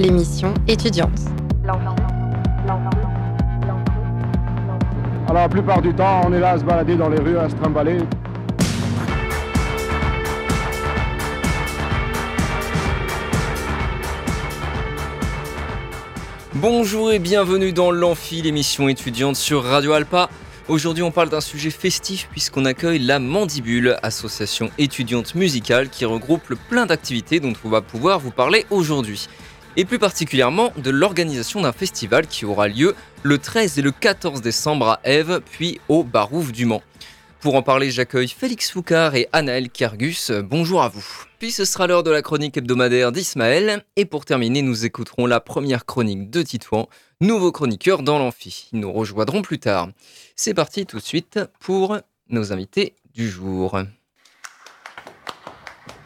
l'émission étudiante. Alors la plupart du temps, on est là à se balader dans les rues, à se trimballer. Bonjour et bienvenue dans l'Amphi, l'émission étudiante sur Radio Alpa. Aujourd'hui, on parle d'un sujet festif puisqu'on accueille la Mandibule, association étudiante musicale qui regroupe plein d'activités dont on va pouvoir vous parler aujourd'hui. Et plus particulièrement de l'organisation d'un festival qui aura lieu le 13 et le 14 décembre à Ève, puis au Barouf du Mans. Pour en parler, j'accueille Félix Foucard et Anaël Kergus. Bonjour à vous. Puis ce sera l'heure de la chronique hebdomadaire d'Ismaël. Et pour terminer, nous écouterons la première chronique de Titouan, nouveau chroniqueur dans l'amphi. Ils nous rejoindront plus tard. C'est parti tout de suite pour nos invités du jour.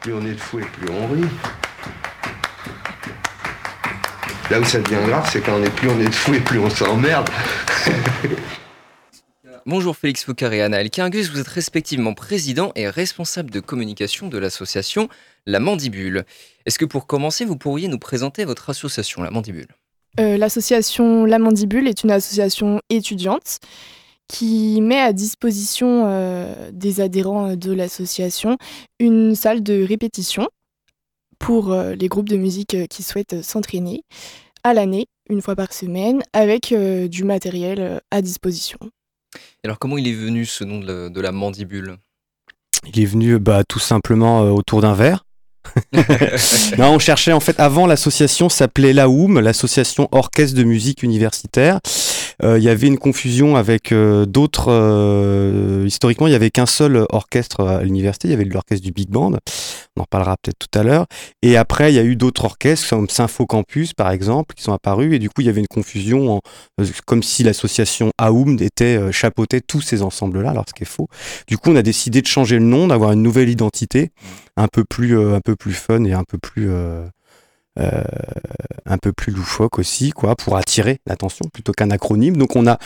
Plus on est de fou et plus on rit. Là où ça devient grave, c'est quand on est plus on est de fou et plus on s'emmerde. Bonjour Félix Foucault et Anna Elkingus, vous êtes respectivement président et responsable de communication de l'association La Mandibule. Est-ce que pour commencer, vous pourriez nous présenter votre association La Mandibule? Euh, L'association La Mandibule est une association étudiante qui met à disposition euh, des adhérents de l'association une salle de répétition pour euh, les groupes de musique qui souhaitent s'entraîner à l'année, une fois par semaine, avec du matériel à disposition alors comment il est venu ce nom de la, mandibule? Il est venu bah, tout simplement euh, autour d'un verre. non, on cherchait en fait avant l'association s'appelait l'AOUM, l'association orchestre de musique universitaire. Euh, il y avait une confusion avec euh, d'autres. Euh, historiquement, il y avait qu'un seul orchestre à l'université. Il y avait l'orchestre du Big Band. On en parlera peut-être tout à l'heure. Et après, il y a eu d'autres orchestres, comme Sympho Campus, par exemple, qui sont apparus. Et du coup, il y avait une confusion, comme si l'association AOUM était chapeautait tous ces ensembles-là, alors ce qui est faux. Du coup, on a décidé de changer le nom, d'avoir une nouvelle identité, un peu plus, un peu plus fun et un peu plus euh, un peu plus loufoque aussi, quoi, pour attirer l'attention plutôt qu'un acronyme. Donc on a,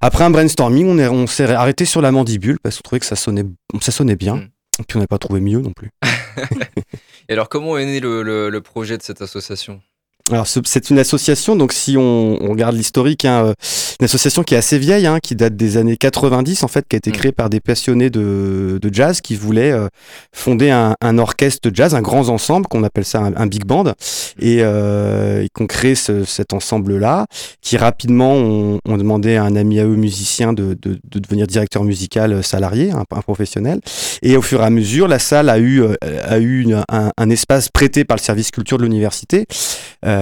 après un brainstorming, on, on s'est arrêté sur la mandibule parce qu'on trouvait que ça sonnait, ça sonnait bien. Mm. Et puis on n'a pas trouvé mieux non plus. et alors comment est né le projet de cette association? Alors c'est une association, donc si on, regarde l'historique, hein, euh, une association qui est assez vieille, hein, qui date des années 90 en fait, qui a été mm. créée par des passionnés de, jazz qui voulaient euh, fonder un, orchestre de jazz, un grand ensemble qu'on appelle ça un, big band, et, euh, et qu'on crée cet ensemble-là, qui rapidement ont, demandé à un ami à eux musicien de, devenir directeur musical salarié, un, professionnel, et au fur et à mesure, la salle a eu, a eu un, espace prêté par le service culture de l'université. Euh,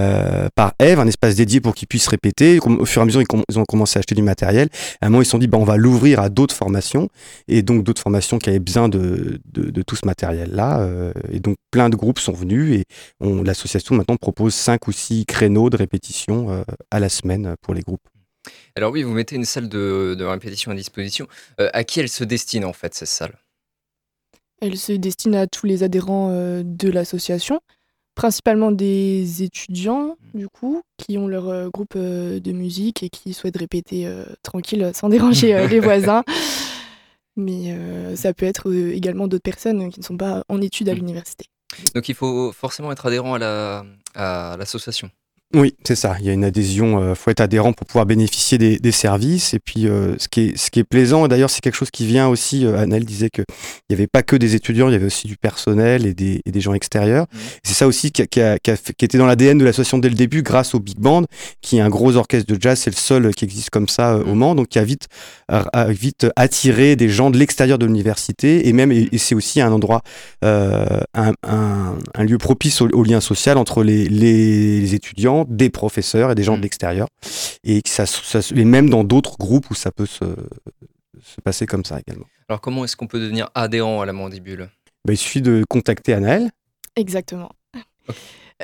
par Eve, un espace dédié pour qu'ils puissent répéter. Au fur et à mesure, ils, ont commencé à acheter du matériel. À un moment, ils se sont dit, bah, on va l'ouvrir à d'autres formations, et donc d'autres formations qui avaient besoin de, de, tout ce matériel-là. Euh, et donc, plein de groupes sont venus, et l'association maintenant propose cinq ou six créneaux de répétition euh, à la semaine pour les groupes. Alors oui, vous mettez une salle de, répétition à disposition. à qui elle se destine en fait, cette salle? Elle se destine à tous les adhérents de l'association principalement des étudiants, mmh. du coup, qui ont leur euh, groupe euh, de musique et qui souhaitent répéter euh, tranquille sans déranger les voisins. Mais ça peut être également d'autres personnes qui ne sont pas en études à mmh. l'université. Donc il faut forcément être adhérent à l'association. Oui, c'est ça. Il y a une adhésion, il euh, faut être adhérent pour pouvoir bénéficier des, services. Et puis, euh, ce, qui est, ce qui est plaisant, d'ailleurs, c'est quelque chose qui vient aussi, euh, Annelle disait qu'il n'y avait pas que des étudiants, il y avait aussi du personnel et des, et des gens extérieurs. Mmh. C'est ça aussi qui, qui, a, qui, était dans l'ADN de l'association dès le début, grâce au Big Band, qui est un gros orchestre de jazz, c'est le seul qui existe comme ça au mmh. Mans, donc qui a vite, attiré des gens de l'extérieur de l'université. Et même, et, c'est aussi un endroit, un, un, lieu propice au, lien social entre les, les étudiants des professeurs et des gens de mm. l'extérieur. Et, ça, même dans d'autres groupes où ça peut se, passer comme ça également. Alors comment est-ce qu'on peut devenir adhérent à la mandibule? Bah, Il suffit de contacter Anaël. Exactement.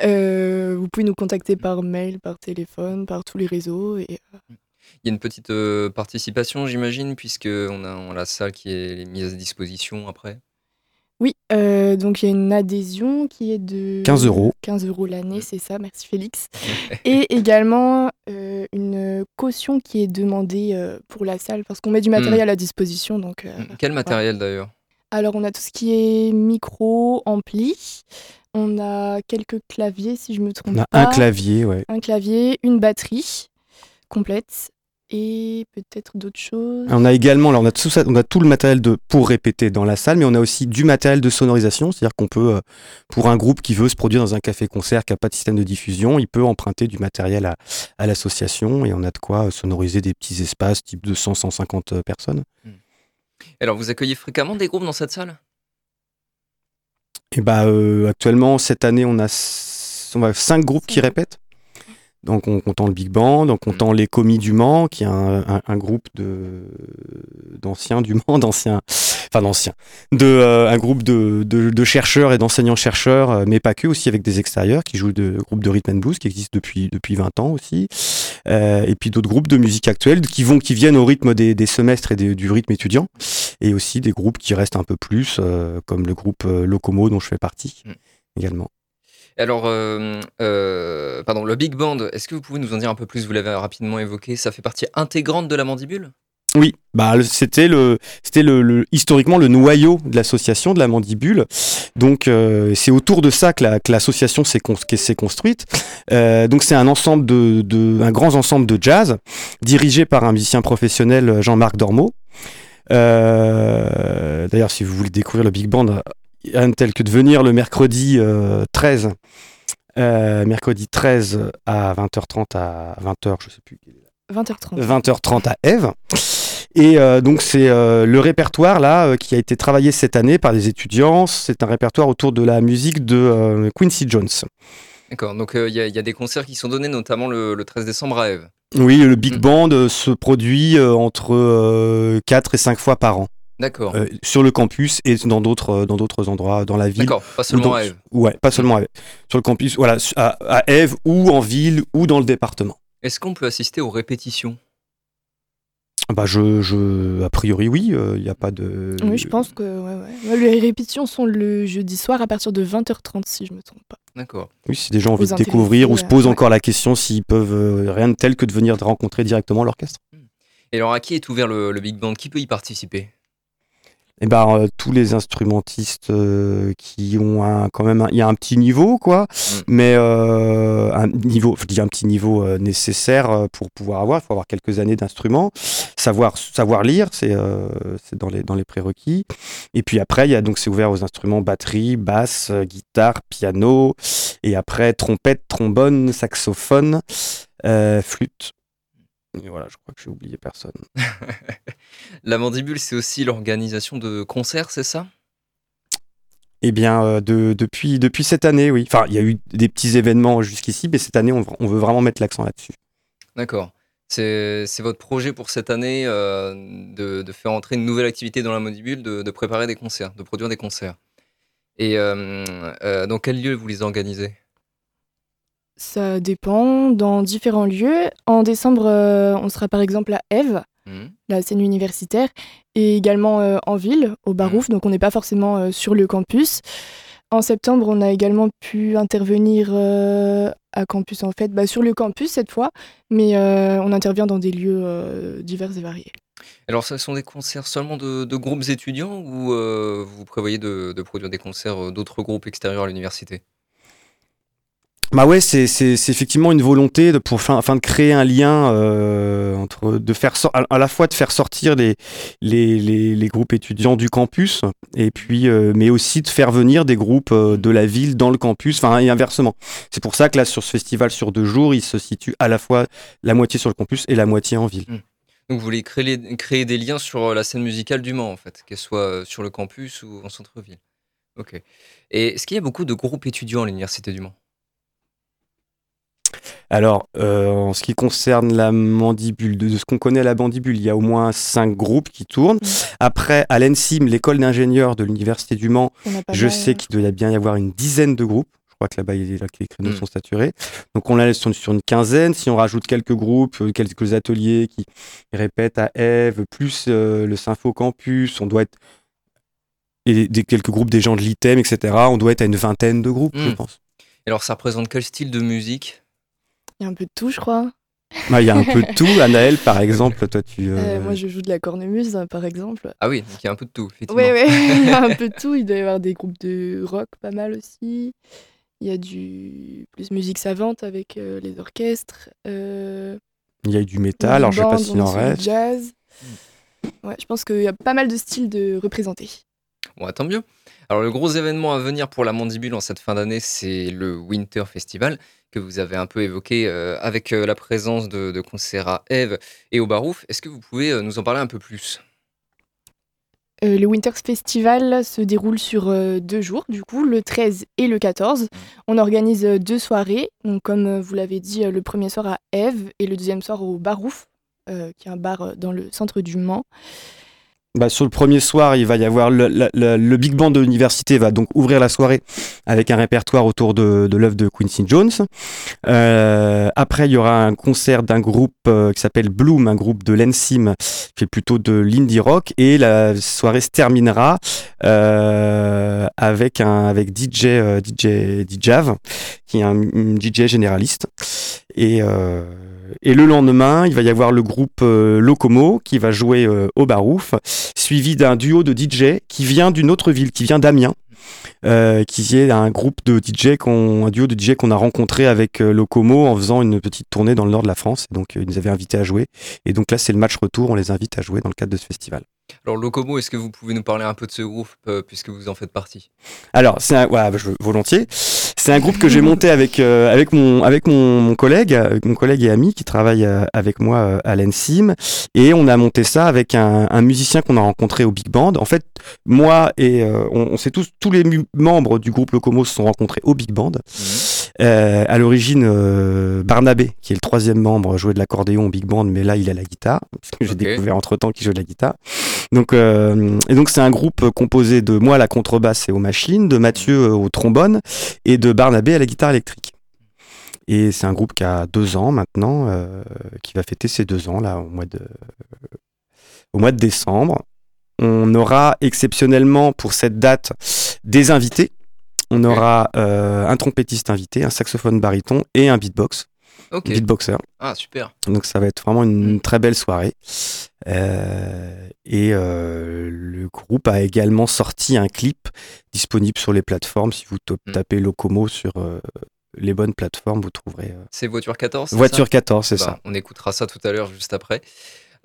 Euh, vous pouvez nous contacter par mail, par téléphone, par tous les réseaux. Et, euh, Il y a une petite euh, participation, j'imagine, puisqu'on a, on a la salle qui est mise à disposition après? Oui, euh, donc il y a une adhésion qui est de 15 euros. 15 euros l'année, c'est ça, merci Félix. Et également euh, une caution qui est demandée euh, pour la salle parce qu'on met du hmm. matériel à disposition. Donc, Quel matériel d'ailleurs? Alors on a tout ce qui est micro, ampli, On a quelques claviers, si je me trompe On a pas. un clavier, ouais. Un clavier, une batterie complète et peut-être d'autres choses. On a également, alors on a tout, ça, on a tout le matériel de, pour répéter dans la salle, mais on a aussi du matériel de sonorisation, c'est-à-dire qu'on peut, euh, pour un groupe qui veut se produire dans un café-concert qui n'a pas de système de diffusion, il peut emprunter du matériel à, à l'association et on a de quoi euh, sonoriser des petits espaces type de 100-150 personnes. Alors, vous accueillez fréquemment des groupes dans cette salle? Et bah euh, actuellement cette année on a, on a cinq groupes qui répètent. Donc on comptant le Big Band, on comptant les Commis du Mans, qui est un, un- un groupe de d'anciens du Mans, d'anciens, enfin d'anciens, de euh, un groupe de, de, de chercheurs et d'enseignants chercheurs, euh, mais pas que aussi avec des extérieurs qui jouent de groupe de rhythm and blues qui existe depuis depuis 20 ans aussi, Euh, et puis d'autres groupes de musique actuelle qui vont qui viennent au rythme des, des semestres et des- du rythme étudiant, et aussi des groupes qui restent un peu plus, euh, comme le groupe Locomo dont je fais partie Mm. également. Alors, euh, euh, pardon, le Big Band, est-ce que vous pouvez nous en dire un peu plus? Vous l'avez rapidement évoqué, ça fait partie intégrante de la mandibule? Oui, bah c'était le c'était le, historiquement le noyau de l'association de la mandibule. Donc euh, c'est autour de ça que la- l'association s'est construite. Donc c'est un ensemble de, grand ensemble de jazz dirigé par un musicien professionnel Jean-Marc Dormeau. D'ailleurs, si vous voulez découvrir le Big Band, tel que de venir le mercredi euh, 13, euh, mercredi 13 à 20h30 à 20h, je sais plus 20h30. 20h30 à Eve. Et euh, donc c'est euh, le répertoire là euh, qui a été travaillé cette année par les étudiants. C'est un répertoire autour de la musique de euh, Quincy Jones. D'accord, donc euh, il y, y a des concerts qui sont donnés, notamment le, le 13 décembre à Eve. Oui, le big Mm. band euh, se produit euh, entre euh, 4 et 5 fois par an D'accord, euh, sur le campus et dans d'autres euh, dans d'autres endroits dans la ville. d'accord, pas seulement dans- à Eve. Ouais, pas seulement à Eve. Sur le campus, voilà, à, à Eve ou en ville ou dans le département. Est-ce qu'on peut assister aux répétitions? Bah je, je a priori oui, il n'y a pas de Oui, je pense que ouais, ouais. Ouais, Les répétitions sont le jeudi soir à partir de 20h30, si je me trompe pas. D'accord. Oui, si des gens ont envie de découvrir ou se posent euh, encore la question s'ils peuvent euh, rien de tel que de venir de rencontrer directement l'orchestre. Et alors, à qui est ouvert le, le Big Band? Qui peut y participer? Et ben euh, tous les instrumentistes euh, qui ont un, quand même il y a un petit niveau quoi, Mm. mais euh, un niveau, je dis un petit niveau nécessaire pour pouvoir avoir. Il faut avoir quelques années d'instruments, savoir savoir lire, c'est dans les dans les prérequis. Et puis après il y a donc c'est ouvert aux instruments batterie, basse, guitare, piano, et après trompette, trombone, saxophone, flûte. Et voilà, je crois que j'ai oublié personne. La mandibule, c'est aussi l'organisation de concerts, c'est ça? Eh bien, euh, de- depuis, depuis cette année, oui. Enfin, il y a eu des petits événements jusqu'ici, mais cette année, on, on veut vraiment mettre l'accent là-dessus. D'accord. C'est c'est votre projet pour cette année euh, de, de faire entrer une nouvelle activité dans la mandibule, de, de préparer des concerts, de produire des concerts. Et euh, euh, dans quel lieu vous les organisez? Ça dépend dans différents lieux. En décembre, euh, on sera par exemple à Eve, Mhm. la scène universitaire, et également euh, en ville, au Barouf, donc on n'est pas forcément euh, sur le campus. En septembre, on a également pu intervenir à campus, en fait, bah, sur le campus cette fois, mais on intervient dans des lieux divers et variés. Alors, ce sont des concerts seulement de, de groupes étudiants ou vous prévoyez de, de produire des concerts d'autres groupes extérieurs à l'université? Bah ouais, c'est c'est- c'est effectivement une volonté de, pour fin- afin de créer un lien euh, entre de faire à, la fois de faire sortir les, les, les, groupes étudiants du campus et puis euh, mais aussi de faire venir des groupes euh, de la ville dans le campus, enfin et inversement. C'est pour ça que là sur ce festival sur deux jours, il se situe à la fois la moitié sur le campus et la moitié en ville. Donc, vous voulez créer, créer des liens sur la scène musicale du Mans, en fait, qu'elle soit sur le campus ou en centre-ville. Ok. Et est-ce qu'il y a beaucoup de groupes étudiants à l'université du Mans? Alors, euh, en ce qui concerne la mandibule, de, de ce qu'on connaît à la mandibule, il y a au moins cinq groupes qui tournent. Après, à l'ENSIM, l'école d'ingénieurs de l'Université du Mans, je mal, sais euh, qu'il doit bien y avoir une dizaine de groupes. Je crois que là-bas, les créneaux Mhm. sont saturés. Donc, on la sur, sur une quinzaine. Si on rajoute quelques groupes, euh, quelques ateliers qui répètent à Eve, plus euh, le Sympho Campus, on doit être. Et des, quelques groupes des gens de l'ITEM, etc. On doit être à une vingtaine de groupes, je Mhm. pense. Et alors, ça représente quel style de musique? Il y a un peu de tout, je crois. Ah, Il y a un peu de tout. Anaël, par exemple, toi, tu. Euh, euh, moi, je joue de la cornemuse, par exemple. Ah oui, donc il y a un peu de tout, effectivement. Oui, oui, il y a un peu de tout. Il doit y avoir des groupes de rock pas mal aussi. Il y a du plus musique savante avec euh, les orchestres. euh, Il y a eu du métal, alors je sais pas s'il en reste. Jazz. Ouais, je pense qu'il y a pas mal de styles de représentés. Bon, tant mieux. Alors, le gros événement à venir pour la Mandibule en cette fin d'année, c'est le Winter Festival, que vous avez un peu évoqué euh, avec euh, la présence de, de concerts à Eve et au Barouf. Est-ce que vous pouvez euh, nous en parler un peu plus? Euh, le Winters Festival se déroule sur euh, deux jours, du coup, le 13 et le 14. On organise euh, deux soirées, donc comme vous l'avez dit, le premier soir à Eve et le deuxième soir au Barouf, qui est un bar dans le centre du Mans. Bah, sur le premier soir, il va y avoir le, le- le- le Big Band de l'université va donc ouvrir la soirée avec un répertoire autour de, de l'œuvre de Quincy Jones. Euh, après, il y aura un concert d'un groupe euh, qui s'appelle Bloom, un groupe de l'Ensim, qui fait plutôt de l'indie rock. Et la soirée se terminera euh, avec un avec DJ euh, DJ Djav, qui est un DJ généraliste. Et euh, et le lendemain, il va y avoir le groupe euh, Locomo qui va jouer euh, au Barouf, suivi d'un duo de DJ qui vient d'une autre ville, qui vient d'Amiens, qui est un groupe de DJ, qu'on, un duo de DJ qu'on a rencontré avec Locomo en faisant une petite tournée dans le nord de la France. Donc, euh, ils nous avaient invités à jouer. Et donc là, c'est le match retour. On les invite à jouer dans le cadre de ce festival. Alors, Locomo, est-ce que vous pouvez nous parler un peu de ce groupe, euh, puisque vous en faites partie? Alors, c'est un, ouais, je, volontiers. C'est un groupe que j'ai monté avec euh, avec mon avec mon, mon collègue, mon collègue et ami qui travaille euh, avec moi euh, à l'Ensim, et on a monté ça avec un, un musicien qu'on a rencontré au Big Band. En fait, moi et euh, on, on sait tous tous les membres du groupe Locomo se sont rencontrés au Big Band. Euh, à l'origine, euh, Barnabé, qui est le troisième membre, jouait de l'accordéon au Big Band, mais là il a la guitare, parce que j'ai découvert entre temps qu'il jouait de la guitare. Donc, euh, et donc c'est un groupe composé de moi à la contrebasse et aux machines, de Mathieu au trombone et de Barnabé à la guitare électrique. Et c'est un groupe qui a deux ans maintenant, qui va fêter ses deux ans là au mois de, au mois de décembre. On aura exceptionnellement pour cette date des invités. On aura euh, un trompettiste invité, un saxophone baryton et un beatbox, Ok. beatboxer. Ah, super. Donc ça va être vraiment une Mm. très belle soirée. Euh, et euh, le groupe a également sorti un clip disponible sur les plateformes. Si vous to- Mm. tapez Locomo sur euh, les bonnes plateformes, vous trouverez euh, C'est Voiture 14 c'est Voiture ça 14, c'est Bah, ça. On écoutera ça tout à l'heure, juste après.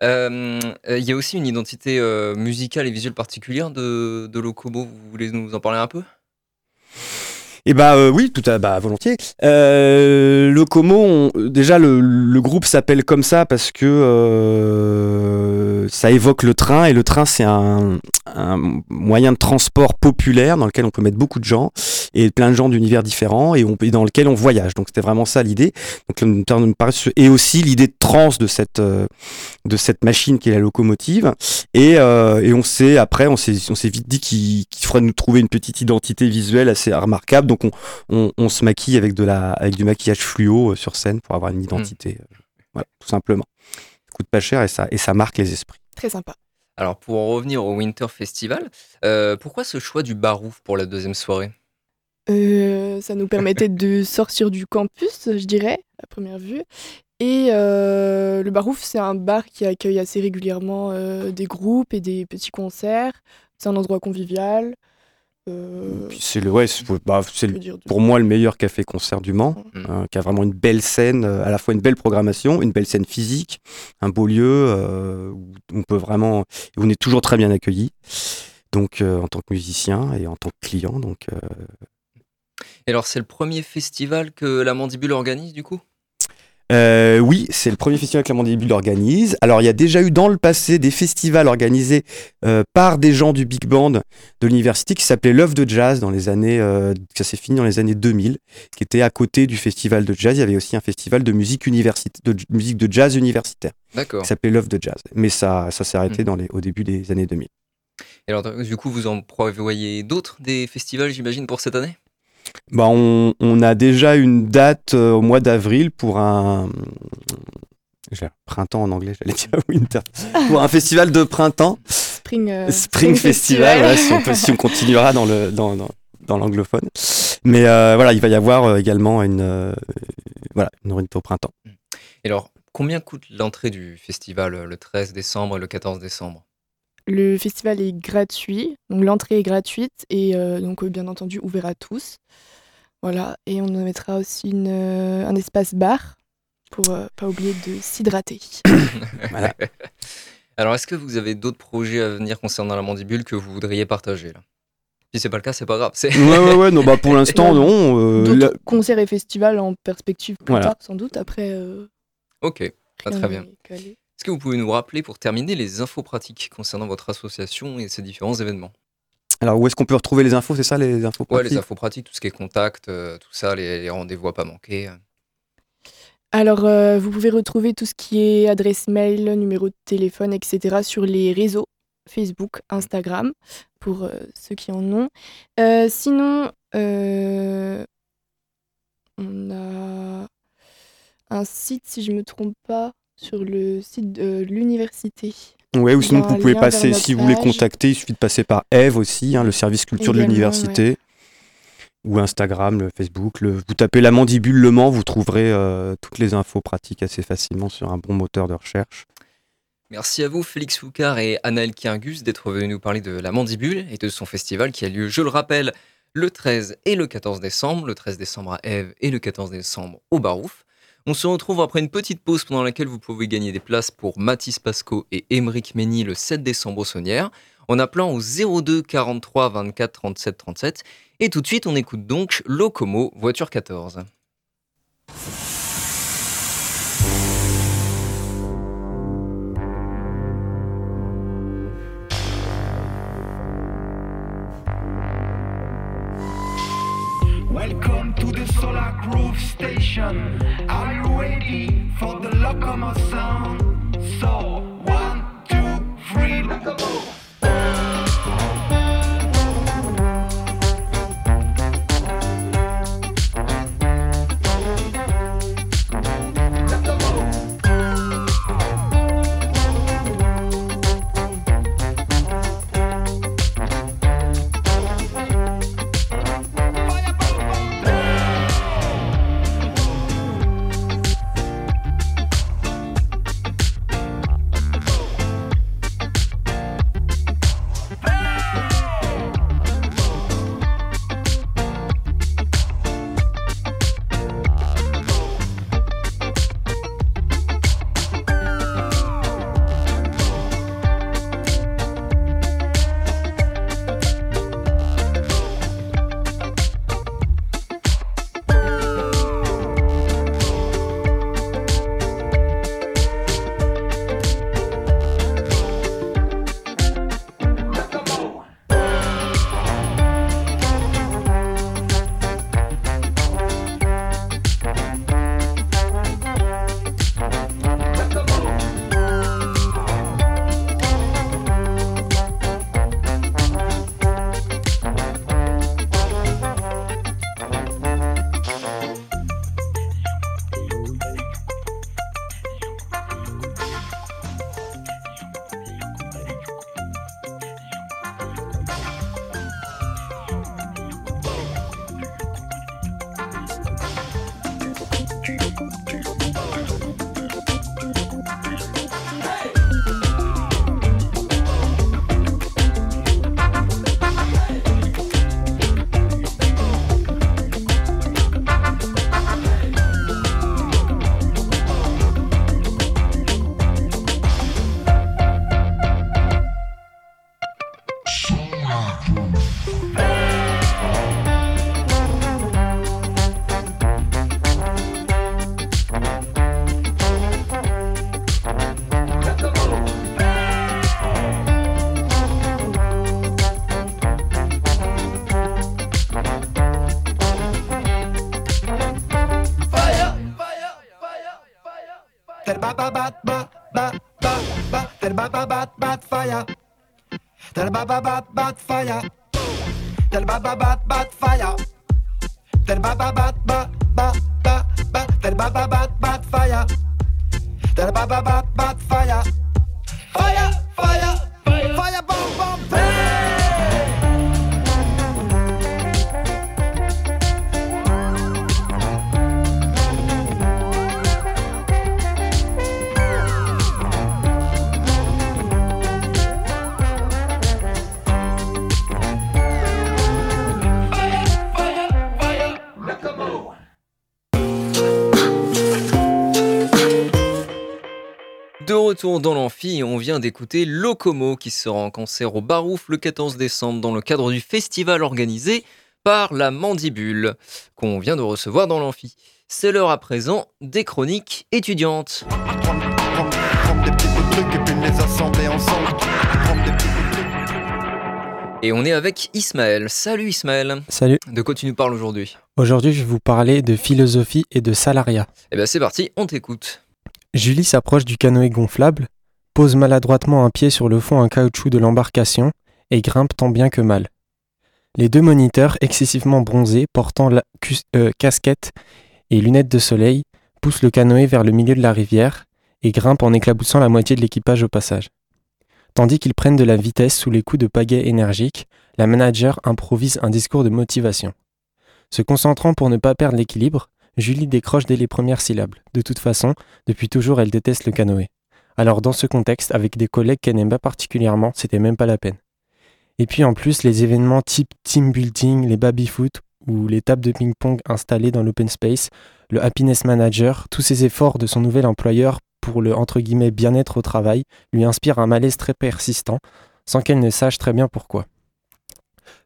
Euh, euh, Il y a aussi une identité euh, musicale et visuelle particulière de, de Locomo. Vous voulez nous en parler un peu? you Et bah euh, oui, tout à bah, volontiers. Euh, le Como, on- déjà le, le groupe s'appelle comme ça parce que euh, ça évoque le train et le train c'est un, un moyen de transport populaire dans lequel on peut mettre beaucoup de gens et plein de gens d'univers différents et, on, et dans lequel on voyage. Donc c'était vraiment ça l'idée. Donc et aussi l'idée de trans de cette euh, de cette machine qui est la locomotive. Et, euh, et on s'est après on s'est on s'est vite dit qu'il qu'il faudrait nous trouver une petite identité visuelle assez remarquable. Donc on, on, on se maquille avec de la avec du maquillage fluo euh, sur scène pour avoir une identité. euh, voilà, tout simplement. Ça coûte pas cher et ça et ça marque les esprits. Très sympa. Alors, pour en revenir au Winter Festival, euh, pourquoi ce choix du barouf pour la deuxième soirée? Euh, ça nous permettait de sortir du campus, je dirais, à première vue. Et euh, le Barouf, c'est un bar qui accueille assez régulièrement euh, des groupes et des petits concerts. C'est un endroit convivial. Euh, c'est le ouais, c'est bah, le- pour moi le meilleur café concert du Mans, Mm. euh, qui a vraiment une belle scène, euh, à la fois une belle programmation, une belle scène physique, un beau lieu euh, où on peut vraiment, où on est toujours très bien accueilli. Donc euh, en tant que musicien et en tant que client, donc euh, Et alors, c'est le premier festival que la Mandibule organise, du coup? Euh, oui, c'est le premier festival que la Mandibule organise. Alors, il y a déjà eu dans le passé des festivals organisés euh, par des gens du Big Band de l'université qui s'appelait L'œuvre de jazz dans les années, euh, ça s'est fini dans les années 2000, qui était à côté du festival de jazz. Il y avait aussi un festival de musique universitaire, de musique de jazz universitaire, D'accord. qui s'appelait L'œuvre de jazz. Mais ça, ça s'est arrêté Mm. dans les, au début des années 2000. Et alors, du coup, vous en prévoyez d'autres des festivals, j'imagine, pour cette année? Bah, on, on a déjà une date euh, au mois d'avril pour un printemps en anglais, j'allais dire winter, pour un festival de printemps. Spring, euh, Spring Festival, si, on peut- si on continuera dans le dans, dans, dans l'anglophone. Mais euh, voilà, il va y avoir également une euh, voilà une au printemps. Et alors, combien coûte l'entrée du festival le 13 décembre et le 14 décembre? Le festival est gratuit, donc l'entrée est gratuite et euh, donc euh, bien entendu ouvert à tous. Voilà, et on mettra aussi une, un espace bar pour pas oublier de s'hydrater. voilà. Alors, est-ce que vous avez d'autres projets à venir concernant la mandibule que vous voudriez partager là? Si c'est pas le cas, c'est pas grave. Ouais, ouais, ouais, non, bah pour l'instant, non. Euh, concerts et festivals en perspective plus tard, sans doute. Après. Euh, ok, très bien. Est-ce que vous pouvez nous rappeler pour terminer les infos pratiques concernant votre association et ses différents événements? Alors, où est-ce qu'on peut retrouver les infos C'est ça, les infos pratiques Ouais, les infos pratiques, tout ce qui est contact, euh, tout ça, les, les rendez-vous à pas manquer. Alors, euh, vous pouvez retrouver tout ce qui est adresse mail, numéro de téléphone, etc. sur les réseaux Facebook, Instagram, pour euh, ceux qui en ont. Euh, sinon, on a un site, si je ne me trompe pas, sur le site de l'université. Oui, ou sinon vous pouvez passer, si vous voulez contacter, il suffit de passer par Eve aussi, hein, le service culture de l'université ou Instagram, le Facebook. Le, vous tapez la mandibule Le Mans, vous trouverez euh, toutes les infos pratiques assez facilement sur un bon moteur de recherche. Merci à vous Félix Foucard et Anaël Kiringus d'être venus nous parler de la mandibule et de son festival qui a lieu, je le rappelle, le 13 et le 14 décembre, le 13 décembre à Eve et le 14 décembre au Barouf. On se retrouve après une petite pause pendant laquelle vous pouvez gagner des places pour Mathis Pasco et Émeric Mény le 7 décembre au Saunière en appelant au 02 43 24 37 37 et tout de suite, on écoute donc Locomo, voiture 14. Solar Groove Station. Are you ready for the Locomo sound? So, one, two, three, Locomo! De retour dans l'amphi, on vient d'écouter Locomo qui sera en concert au Barouf le 14 décembre dans le cadre du festival organisé par la Mandibule qu'on vient de recevoir dans l'amphi. C'est l'heure à présent des chroniques étudiantes. Et on est avec Ismaël. Salut Ismaël. Salut. De quoi tu nous parles aujourd'hui? Aujourd'hui, je vais vous parler de philosophie et de salariat. Eh bien c'est parti, on t'écoute. Julie s'approche du canoë gonflable, pose maladroitement un pied sur le fond en caoutchouc de l'embarcation et grimpe tant bien que mal. Les deux moniteurs, excessivement bronzés, portant la euh, casquette et lunettes de soleil, poussent le canoë vers le milieu de la rivière et grimpent en éclaboussant la moitié de l'équipage au passage. Tandis qu'ils prennent de la vitesse sous les coups de pagaie énergiques, la manager improvise un discours de motivation. Se concentrant pour ne pas perdre l'équilibre, Julie décroche dès les premières syllabes. De toute façon, depuis toujours, elle déteste le canoë. Alors dans ce contexte, avec des collègues qu'elle n'aime pas particulièrement, c'était même pas la peine. Et puis en plus, les événements type team building, les baby-foot ou les tables de ping-pong installées dans l'open space, le happiness manager, tous ces efforts de son nouvel employeur pour le entre guillemets bien-être au travail lui inspirent un malaise très persistant, sans qu'elle ne sache très bien pourquoi.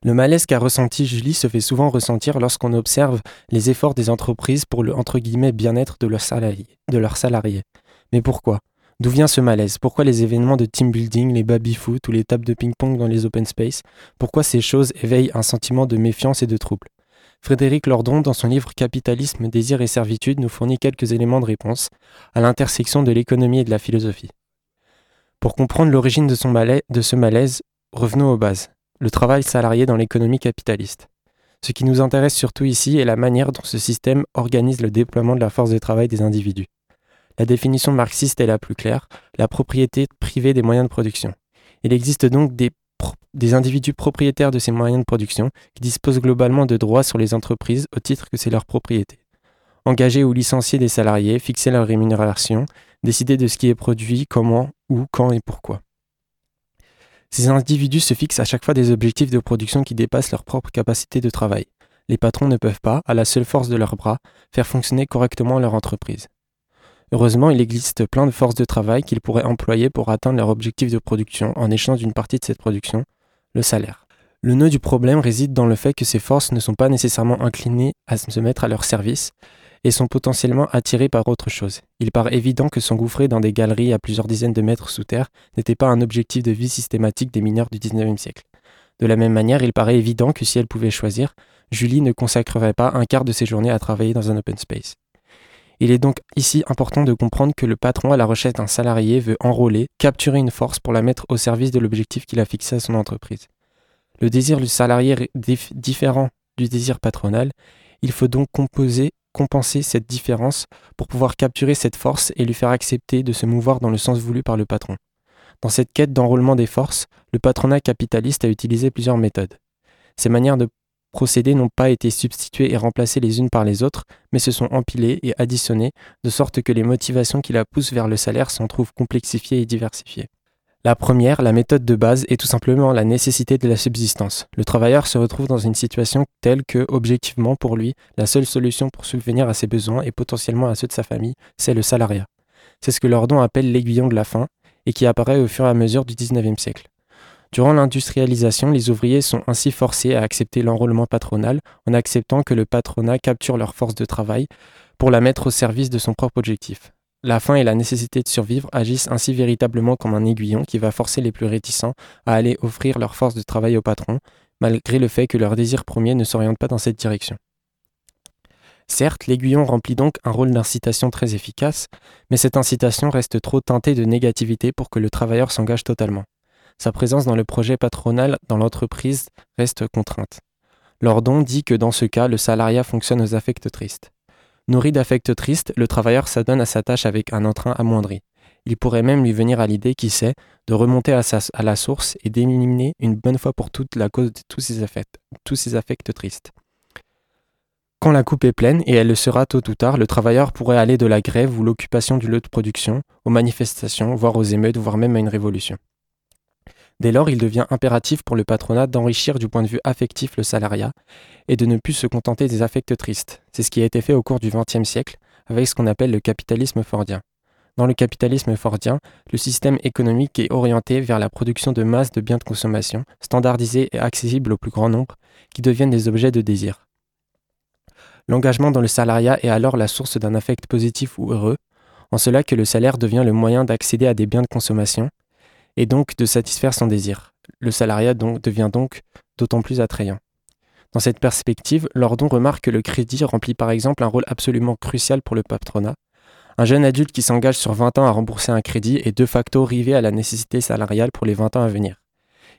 Le malaise qu'a ressenti Julie se fait souvent ressentir lorsqu'on observe les efforts des entreprises pour le entre guillemets bien-être de leurs salariés. Mais pourquoi? D'où vient ce malaise? Pourquoi les événements de team building, les baby-foot ou les tables de ping-pong dans les open space? Pourquoi ces choses éveillent un sentiment de méfiance et de trouble? Frédéric Lordon, dans son livre Capitalisme, désir et servitude, nous fournit quelques éléments de réponse à l'intersection de l'économie et de la philosophie. Pour comprendre l'origine de ce malaise, revenons aux bases le travail salarié dans l'économie capitaliste. Ce qui nous intéresse surtout ici est la manière dont ce système organise le déploiement de la force de travail des individus. La définition marxiste est la plus claire, la propriété privée des moyens de production. Il existe donc des, individus propriétaires de ces moyens de production qui disposent globalement de droits sur les entreprises au titre que c'est leur propriété. Engager ou licencier des salariés, fixer leur rémunération, décider de ce qui est produit, comment, où, quand et pourquoi. Ces individus se fixent à chaque fois des objectifs de production qui dépassent leur propre capacité de travail. Les patrons ne peuvent pas, à la seule force de leurs bras, faire fonctionner correctement leur entreprise. Heureusement, il existe plein de forces de travail qu'ils pourraient employer pour atteindre leur objectif de production en échange d'une partie de cette production, le salaire. Le nœud du problème réside dans le fait que ces forces ne sont pas nécessairement inclinées à se mettre à leur service, et sont potentiellement attirés par autre chose. Il paraît évident que s'engouffrer dans des galeries à plusieurs dizaines de mètres sous terre n'était pas un objectif de vie systématique des mineurs du XIXe siècle. De la même manière, il paraît évident que si elle pouvait choisir, Julie ne consacrerait pas un quart de ses journées à travailler dans un open space. Il est donc ici important de comprendre que le patron à la recherche d'un salarié veut enrôler, capturer une force pour la mettre au service de l'objectif qu'il a fixé à son entreprise. Le désir du salarié est différent du désir patronal, il faut donc composer compenser cette différence pour pouvoir capturer cette force et lui faire accepter de se mouvoir dans le sens voulu par le patron. Dans cette quête d'enrôlement des forces, le patronat capitaliste a utilisé plusieurs méthodes. Ces manières de procéder n'ont pas été substituées et remplacées les unes par les autres, mais se sont empilées et additionnées, de sorte que les motivations qui la poussent vers le salaire s'en trouvent complexifiées et diversifiées. La première, la méthode de base, est tout simplement la nécessité de la subsistance. Le travailleur se retrouve dans une situation telle que, objectivement pour lui, la seule solution pour subvenir à ses besoins et potentiellement à ceux de sa famille, c'est le salariat. C'est ce que Lordon appelle l'aiguillon de la faim, et qui apparaît au fur et à mesure du XIXe siècle. Durant l'industrialisation, les ouvriers sont ainsi forcés à accepter l'enrôlement patronal en acceptant que le patronat capture leur force de travail pour la mettre au service de son propre objectif. La faim et la nécessité de survivre agissent ainsi véritablement comme un aiguillon qui va forcer les plus réticents à aller offrir leur force de travail au patron, malgré le fait que leur désir premier ne s'oriente pas dans cette direction. Certes, l'aiguillon remplit donc un rôle d'incitation très efficace, mais cette incitation reste trop teintée de négativité pour que le travailleur s'engage totalement. Sa présence dans le projet patronal dans l'entreprise reste contrainte. Lordon dit que dans ce cas, le salariat fonctionne aux affects tristes. Nourri d'affects tristes, le travailleur s'adonne à sa tâche avec un entrain amoindri. Il pourrait même lui venir à l'idée, qui sait, de remonter à, la source et d'éliminer une bonne fois pour toutes la cause de tous ces affects, tous ces affects tristes. Quand la coupe est pleine, et elle le sera tôt ou tard, le travailleur pourrait aller de la grève ou l'occupation du lieu de production, aux manifestations, voire aux émeutes, voire même à une révolution. Dès lors, il devient impératif pour le patronat d'enrichir du point de vue affectif le salariat et de ne plus se contenter des affects tristes. C'est ce qui a été fait au cours du XXe siècle avec ce qu'on appelle le capitalisme fordien. Dans le capitalisme fordien, le système économique est orienté vers la production de masse de biens de consommation, standardisés et accessibles au plus grand nombre, qui deviennent des objets de désir. L'engagement dans le salariat est alors la source d'un affect positif ou heureux, en cela que le salaire devient le moyen d'accéder à des biens de consommation, et donc de satisfaire son désir. Le salariat devient donc d'autant plus attrayant. Dans cette perspective, Lordon remarque que le crédit remplit par exemple un rôle absolument crucial pour le patronat. Un jeune adulte qui s'engage sur 20 ans à rembourser un crédit est de facto rivé à la nécessité salariale pour les 20 ans à venir.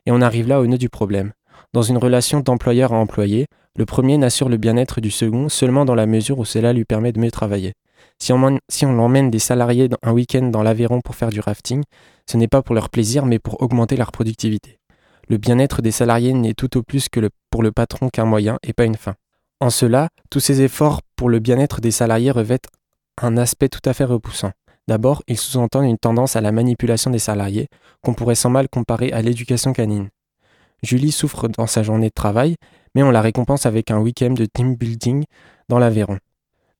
Et on arrive là au nœud du problème. Dans une relation d'employeur à employé, le premier n'assure le bien-être du second seulement dans la mesure où cela lui permet de mieux travailler. Si on, si on emmène des salariés un week-end dans l'Aveyron pour faire du rafting, ce n'est pas pour leur plaisir mais pour augmenter leur productivité. Le bien-être des salariés n'est tout au plus que pour le patron qu'un moyen et pas une fin. En cela, tous ces efforts pour le bien-être des salariés revêtent un aspect tout à fait repoussant. D'abord, ils sous-entendent une tendance à la manipulation des salariés, qu'on pourrait sans mal comparer à l'éducation canine. Julie souffre dans sa journée de travail, mais on la récompense avec un week-end de team building dans l'Aveyron.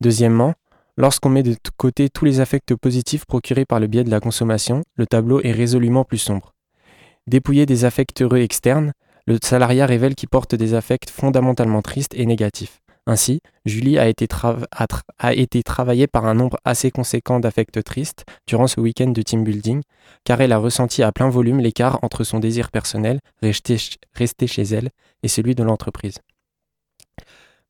Deuxièmement, lorsqu'on met de côté tous les affects positifs procurés par le biais de la consommation, le tableau est résolument plus sombre. Dépouillé des affects heureux externes, le salariat révèle qu'il porte des affects fondamentalement tristes et négatifs. Ainsi, Julie a été, travaillée par un nombre assez conséquent d'affects tristes durant ce week-end de team building, car elle a ressenti à plein volume l'écart entre son désir personnel, rester chez elle, et celui de l'entreprise.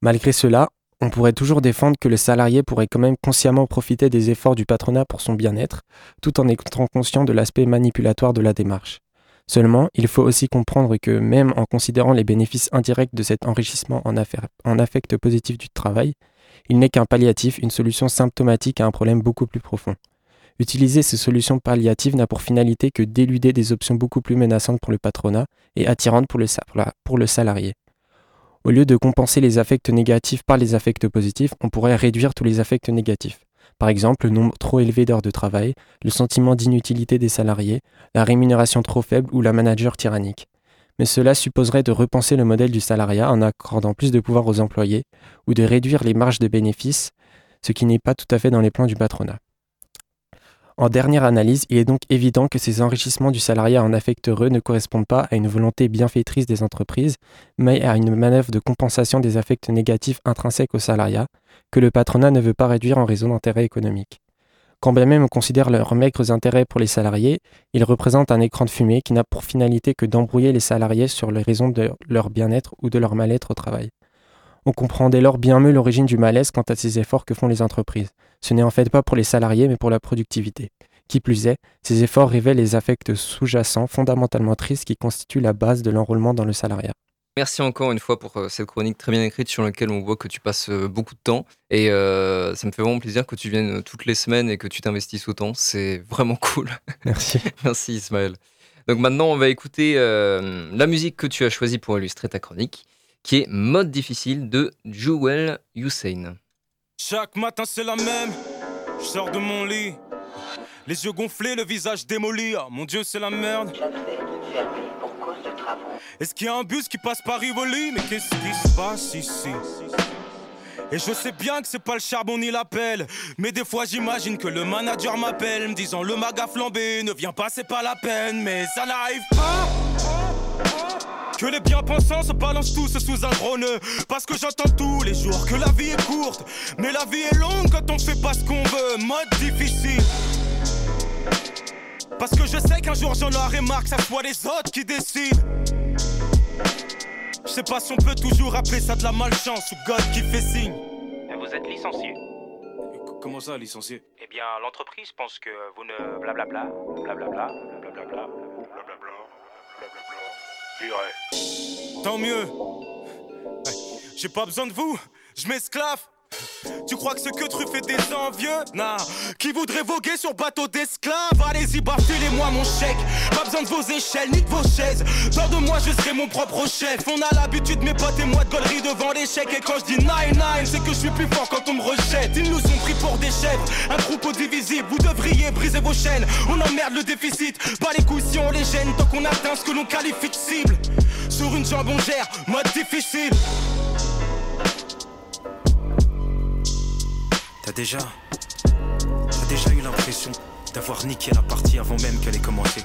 Malgré cela, on pourrait toujours défendre que le salarié pourrait quand même consciemment profiter des efforts du patronat pour son bien-être, tout en étant conscient de l'aspect manipulatoire de la démarche. Seulement, il faut aussi comprendre que même en considérant les bénéfices indirects de cet enrichissement en, affect positif du travail, il n'est qu'un palliatif, une solution symptomatique à un problème beaucoup plus profond. Utiliser ces solutions palliatives n'a pour finalité que d'éluder des options beaucoup plus menaçantes pour le patronat et attirantes pour le salarié. Au lieu de compenser les affects négatifs par les affects positifs, on pourrait réduire tous les affects négatifs. Par exemple, le nombre trop élevé d'heures de travail, le sentiment d'inutilité des salariés, la rémunération trop faible ou la manager tyrannique. Mais cela supposerait de repenser le modèle du salariat en accordant plus de pouvoir aux employés ou de réduire les marges de bénéfices, ce qui n'est pas tout à fait dans les plans du patronat. En dernière analyse, il est donc évident que ces enrichissements du salariat en affect heureux ne correspondent pas à une volonté bienfaitrice des entreprises, mais à une manœuvre de compensation des affects négatifs intrinsèques au salariat, que le patronat ne veut pas réduire en raison d'intérêts économiques. Quand bien même on considère leurs maigres intérêts pour les salariés, ils représentent un écran de fumée qui n'a pour finalité que d'embrouiller les salariés sur les raisons de leur bien-être ou de leur mal-être au travail. On comprend dès lors bien mieux l'origine du malaise quant à ces efforts que font les entreprises. Ce n'est en fait pas pour les salariés, mais pour la productivité. Qui plus est, ces efforts révèlent les affects sous-jacents fondamentalement tristes qui constituent la base de l'enrôlement dans le salariat. Merci encore une fois pour euh, cette chronique très bien écrite sur laquelle on voit que tu passes euh, beaucoup de temps. Et euh, ça me fait vraiment plaisir que tu viennes toutes les semaines et que tu t'investisses autant. C'est vraiment cool. Merci. Merci Ismaël. Donc maintenant, on va écouter la musique que tu as choisie pour illustrer ta chronique qui est Mode difficile de Jewel Hussein. Chaque matin c'est la même, je sors de mon lit, les yeux gonflés, le visage démoli, oh, mon dieu c'est la merde. Est-ce qu'il y a un bus qui passe par Rivoli? Mais qu'est-ce qui se passe ici? Et je sais bien que c'est pas le charbon ni l'appel. Mais des fois j'imagine que le manager m'appelle, me disant le maga flambé, ne viens pas, c'est pas la peine. Mais ça n'arrive pas. Que les bien-pensants se balancent tous sous un drone. Parce que j'entends tous les jours que la vie est courte. Mais la vie est longue quand on fait pas ce qu'on veut. Mode difficile. Parce que je sais qu'un jour j'en aurai marre que ça soit les autres qui décident. Je sais pas si on peut toujours appeler ça de la malchance ou God qui fait signe. Vous êtes licencié. Comment ça, licencié? Eh bien, l'entreprise pense que vous ne blablabla, blablabla, blablabla, blablabla. Tant mieux. J'ai pas besoin de vous, je m'esclave. Tu crois que ce que tu fais des envieux Nah, qui voudrait voguer sur bateau d'esclaves? Allez-y, bafulez moi mon chèque. Pas besoin de vos échelles ni de vos chaises. Dans de moi je serai mon propre chef. On a l'habitude mes potes et moi de gaulerie devant l'échec Et quand je dis 9-9 c'est que je suis plus fort quand on me rejette. Ils nous ont pris pour des chèvres Un troupeau divisible Vous devriez briser vos chaînes. On emmerde le déficit. Pas les couilles si on les gêne. Tant qu'on atteint ce que l'on qualifie cible. Sur une jambongère, mode difficile T'as déjà. Déjà eu l'impression d'avoir niqué la partie avant même qu'elle ait commencé.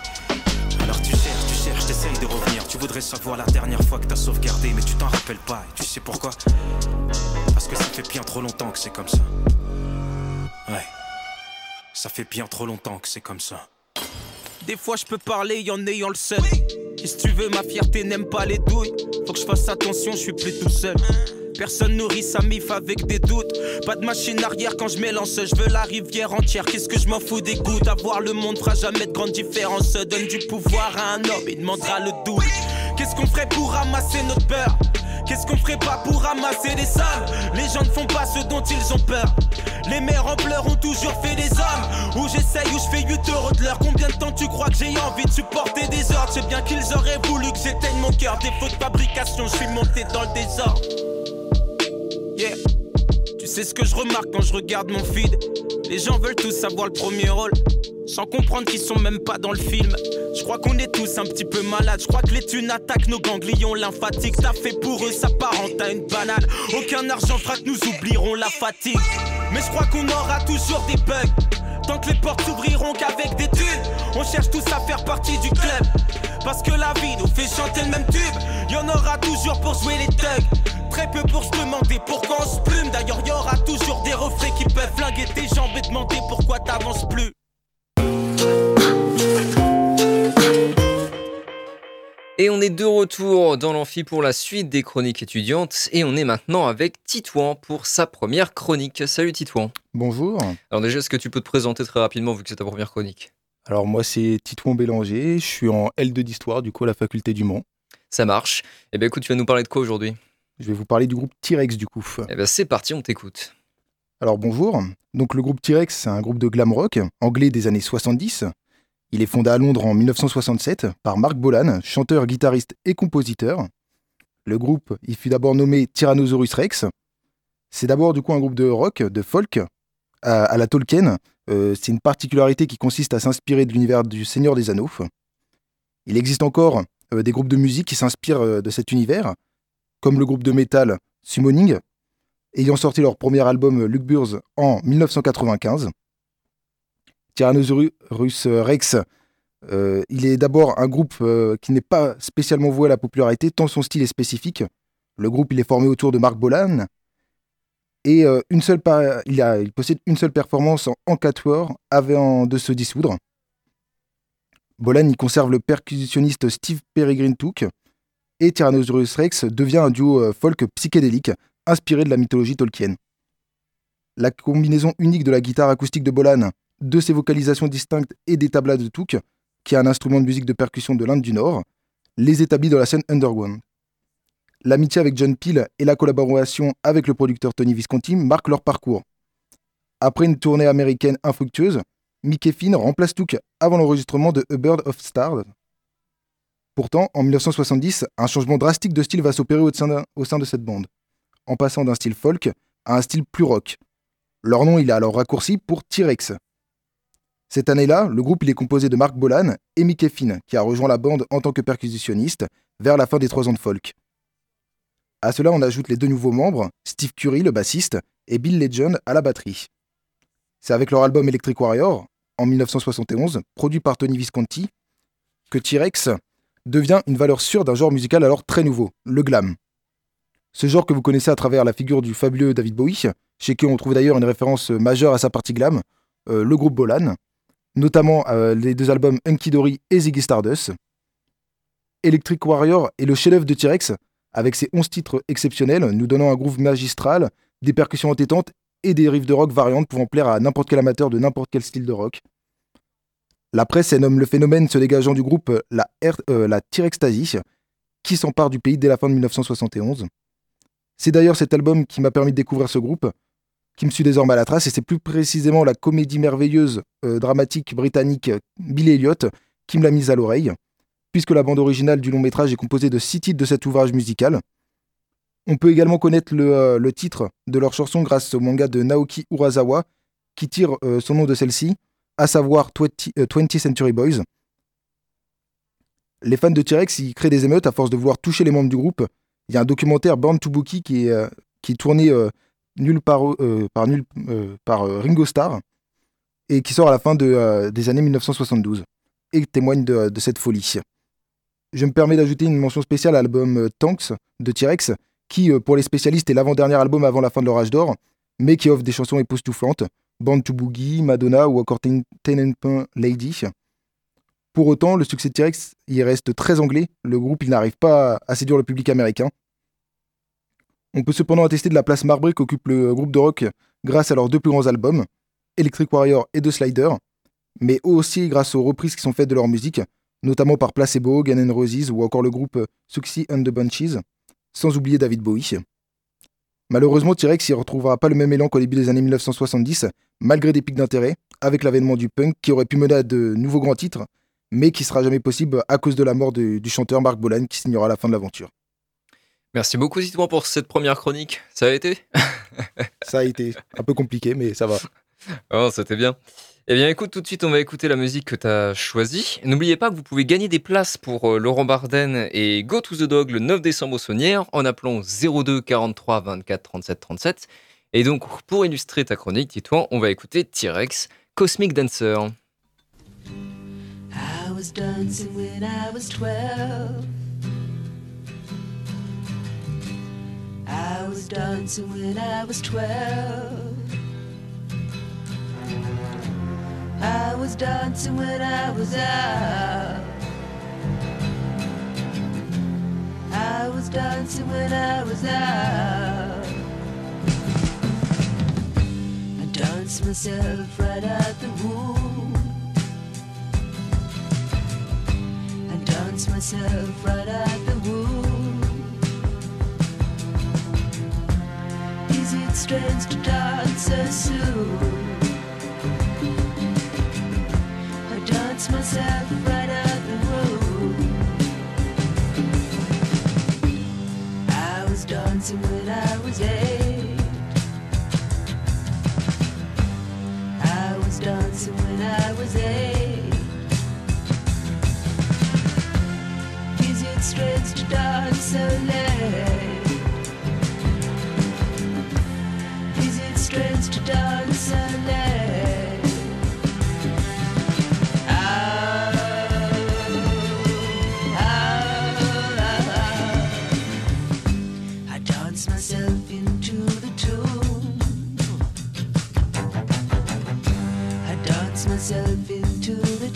Alors tu cherches, tu cherches, t'essayes de revenir. Tu voudrais savoir la dernière fois que t'as sauvegardé, mais tu t'en rappelles pas. Et tu sais pourquoi? Parce que ça fait bien trop longtemps que c'est comme ça. Ouais. Ça fait bien trop longtemps que c'est comme ça. Des fois je peux parler en ayant le seul. Et si tu veux, ma fierté n'aime pas les douilles. Faut que je fasse attention, je suis plus tout seul. Personne nourrit sa mif avec des doutes. Pas de machine arrière quand je m'élance. Je veux la rivière entière. Qu'est-ce que je m'en fous des gouttes Avoir le monde fera jamais de grande différence. Donne du pouvoir à un homme, il demandera le double. Qu'est-ce qu'on ferait pour ramasser notre peur Qu'est-ce qu'on ferait pas pour ramasser les sommes? Les gens ne font pas ce dont ils ont peur. Les mères en pleurs ont toujours fait des hommes. Où j'essaye, où je fais 8 euros de l'heure. Combien de temps tu crois que j'ai envie de supporter des ordres? C'est bien qu'ils auraient voulu que j'éteigne mon cœur. Défaut de fabrication, je suis monté dans le désordre. Yeah. Tu sais ce que je remarque quand je regarde mon feed? Les gens veulent tous avoir le premier rôle sans comprendre qu'ils sont même pas dans le film. Je crois qu'on est tous un petit peu malades. Je crois que les thunes attaquent nos ganglions lymphatiques. Ça fait pour eux, ça s'apparente à une banane. Aucun argent fera que nous oublierons la fatigue. Mais je crois qu'on aura toujours des bugs. Tant que les portes s'ouvriront qu'avec des thunes, on cherche tous à faire partie du club. Parce que la vie nous fait chanter le même tube. Y en aura toujours pour jouer les thugs. Très peu pour se demander pourquoi on se plume. D'ailleurs, y aura toujours des refrains qui peuvent flinguer tes jambes et demander pourquoi t'avances plus. Et on est de retour dans l'amphi pour la suite des chroniques étudiantes. Et on est maintenant avec Titouan pour sa première chronique. Salut Titouan. Bonjour. Alors déjà, est-ce que tu peux te présenter très rapidement vu que c'est ta première chronique? Alors moi c'est Titouan Bélanger, je suis en L2 d'histoire du coup à la faculté du Mans. Ça marche. Eh bien écoute, tu vas nous parler de quoi aujourd'hui? Je vais vous parler du groupe T-Rex du coup. Eh bien c'est parti, on t'écoute. Alors bonjour. Donc le groupe T-Rex c'est un groupe de glam rock anglais des années 70. Il est fondé à Londres en 1967 par Mark Bolan, chanteur, guitariste et compositeur. Le groupe, il fut d'abord nommé Tyrannosaurus Rex. C'est d'abord du coup un groupe de rock, de folk, à, la Tolkien. Euh, c'est une particularité qui consiste à s'inspirer de l'univers du Seigneur des Anneaux. Il existe encore euh, des groupes de musique qui s'inspirent euh, de cet univers, comme le groupe de métal Summoning, ayant sorti leur premier album Lugburs en 1995. Tyrannosaurus Rex, il est d'abord un groupe qui n'est pas spécialement voué à la popularité, tant son style est spécifique. Le groupe il est formé autour de Mark Bolan et euh, il, possède une seule performance en, en quatuor avant de se dissoudre. Bolan il conserve le percussionniste Steve Peregrine Took et Tyrannosaurus Rex devient un duo euh, folk psychédélique inspiré de la mythologie Tolkien. La combinaison unique de la guitare acoustique de Bolan, de ses vocalisations distinctes et des tablas de Took, qui est un instrument de musique de percussion de l'Inde du Nord, les établit dans la scène underground. L'amitié avec John Peel et la collaboration avec le producteur Tony Visconti marquent leur parcours. Après une tournée américaine infructueuse, Mickey Finn remplace Took avant l'enregistrement de A Bird of Stars. Pourtant, en 1970, un changement drastique de style va s'opérer au sein, de cette bande, en passant d'un style folk à un style plus rock. Leur nom il est alors raccourci pour T-Rex. Cette année-là, le groupe est composé de Mark Bolan et Mickey Finn, qui a rejoint la bande en tant que percussionniste vers la fin des trois ans de folk. À cela, on ajoute les deux nouveaux membres, Steve Curry, le bassiste, et Bill Legend à la batterie. C'est avec leur album Electric Warrior, en 1971, produit par Tony Visconti, que T-Rex devient une valeur sûre d'un genre musical alors très nouveau, le glam. Ce genre que vous connaissez à travers la figure du fabuleux David Bowie, chez qui on trouve d'ailleurs une référence majeure à sa partie glam, euh, le groupe Bolan, notamment euh, les deux albums Hunky Dory et Ziggy Stardust. Electric Warrior est le chef-d'œuvre de T-Rex, avec ses 11 titres exceptionnels, nous donnant un groove magistral, des percussions entêtantes et des riffs de rock variantes pouvant plaire à n'importe quel amateur de n'importe quel style de rock. La presse nomme le phénomène se dégageant du groupe la, euh, qui s'empare du pays dès la fin de 1971. C'est d'ailleurs cet album qui m'a permis de découvrir ce groupe, qui me suit désormais à la trace, et c'est plus précisément la comédie merveilleuse euh, dramatique britannique Bill Elliot qui me l'a mise à l'oreille, puisque la bande originale du long métrage est composée de six titres de cet ouvrage musical. On peut également connaître le, euh, titre de leur chanson grâce au manga de Naoki Urasawa, qui tire euh, son nom de celle-ci, à savoir 20, euh, 20th Century Boys. Les fans de T-Rex y créent des émeutes à force de vouloir toucher les membres du groupe. Il y a un documentaire Born to Bookie qui est, tourné nul par, Ringo Starr. et qui sort à la fin de, des années 1972 et témoigne de cette folie. Je me permets d'ajouter une mention spéciale à l'album euh, Tanks de T-Rex, qui, euh, pour les spécialistes, est l'avant-dernier album avant la fin de leur âge d'or, mais qui offre des chansons époustouflantes, Band to Boogie, Madonna ou encore Ten Ten Pin Lady. Pour autant, le succès de T-Rex y reste très anglais, le groupe il n'arrive pas à séduire le public américain. On peut cependant attester de la place marbrée qu'occupe le groupe de rock grâce à leurs deux plus grands albums, Electric Warrior et The Slider, mais aussi grâce aux reprises qui sont faites de leur musique, notamment par Placebo, Guns N' Roses ou encore le groupe Suxy and the Bunches, sans oublier David Bowie. Malheureusement, T-Rex n'y retrouvera pas le même élan qu'au début des années 1970, malgré des pics d'intérêt, avec l'avènement du punk qui aurait pu mener à de nouveaux grands titres, mais qui sera jamais possible à cause de la mort de- du chanteur Mark Bolan qui signera la fin de l'aventure. Merci beaucoup Titouan pour cette première chronique. Ça a été? Ça a été un peu compliqué, mais ça va. Oh, c'était bien. Eh bien, écoute, tout de suite, on va écouter la musique que tu as choisie. N'oubliez pas que vous pouvez gagner des places pour euh, Laurent Barden et Go to the Dog le 9 décembre au Saunière en appelant 02 43 24 37 37. Et donc, pour illustrer ta chronique, Titouan, on va écouter T-Rex, Cosmic Dancer. I was dancing when I was 12. I was dancing when I was 12. I was dancing when I was out. I was dancing when I was out. I danced myself right out the womb. I danced myself right out the womb. Is it strange to dance so soon? Myself right out the room. I was dancing when I was eight. I was dancing when I was eight. To dance so late? Is it strange to dance so late?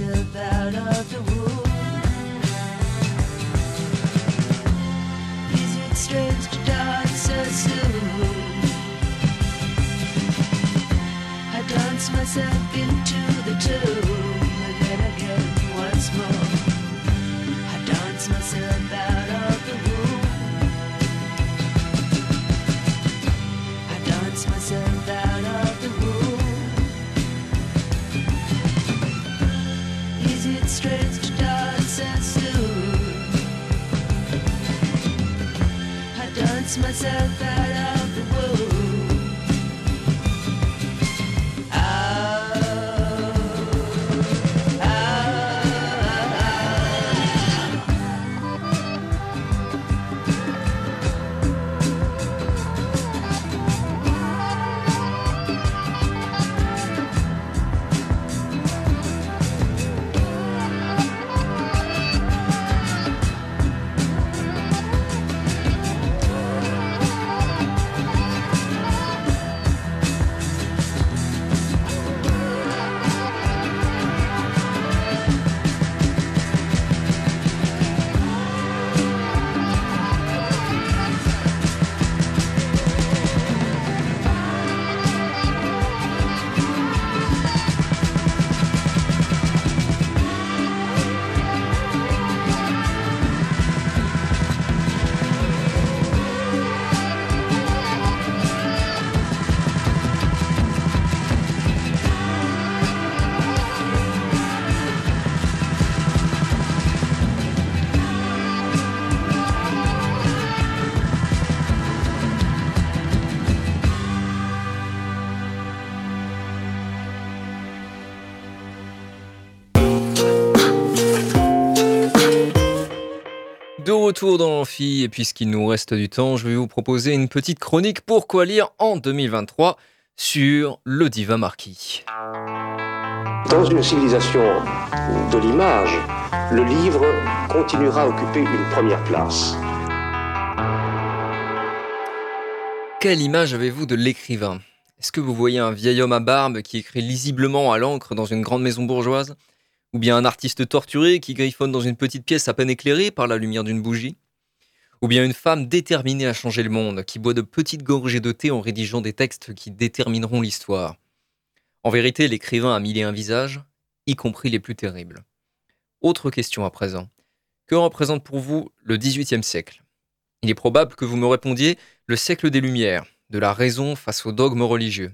about a myself retour dans l'amphi, et puisqu'il nous reste du temps, je vais vous proposer une petite chronique pour quoi lire en 2023 sur le diva marquis. Dans une civilisation de l'image, le livre continuera à occuper une première place. Quelle image avez-vous de l'écrivain? Est-ce que vous voyez un vieil homme à barbe qui écrit lisiblement à l'encre dans une grande maison bourgeoise? Ou bien un artiste torturé qui griffonne dans une petite pièce à peine éclairée par la lumière d'une bougie Ou bien une femme déterminée à changer le monde, qui boit de petites gorgées de thé en rédigeant des textes qui détermineront l'histoire En vérité, l'écrivain a mille un visages, y compris les plus terribles. Autre question à présent. Que représente pour vous le XVIIIe siècle? Il est probable que vous me répondiez le siècle des Lumières, de la raison face aux dogmes religieux.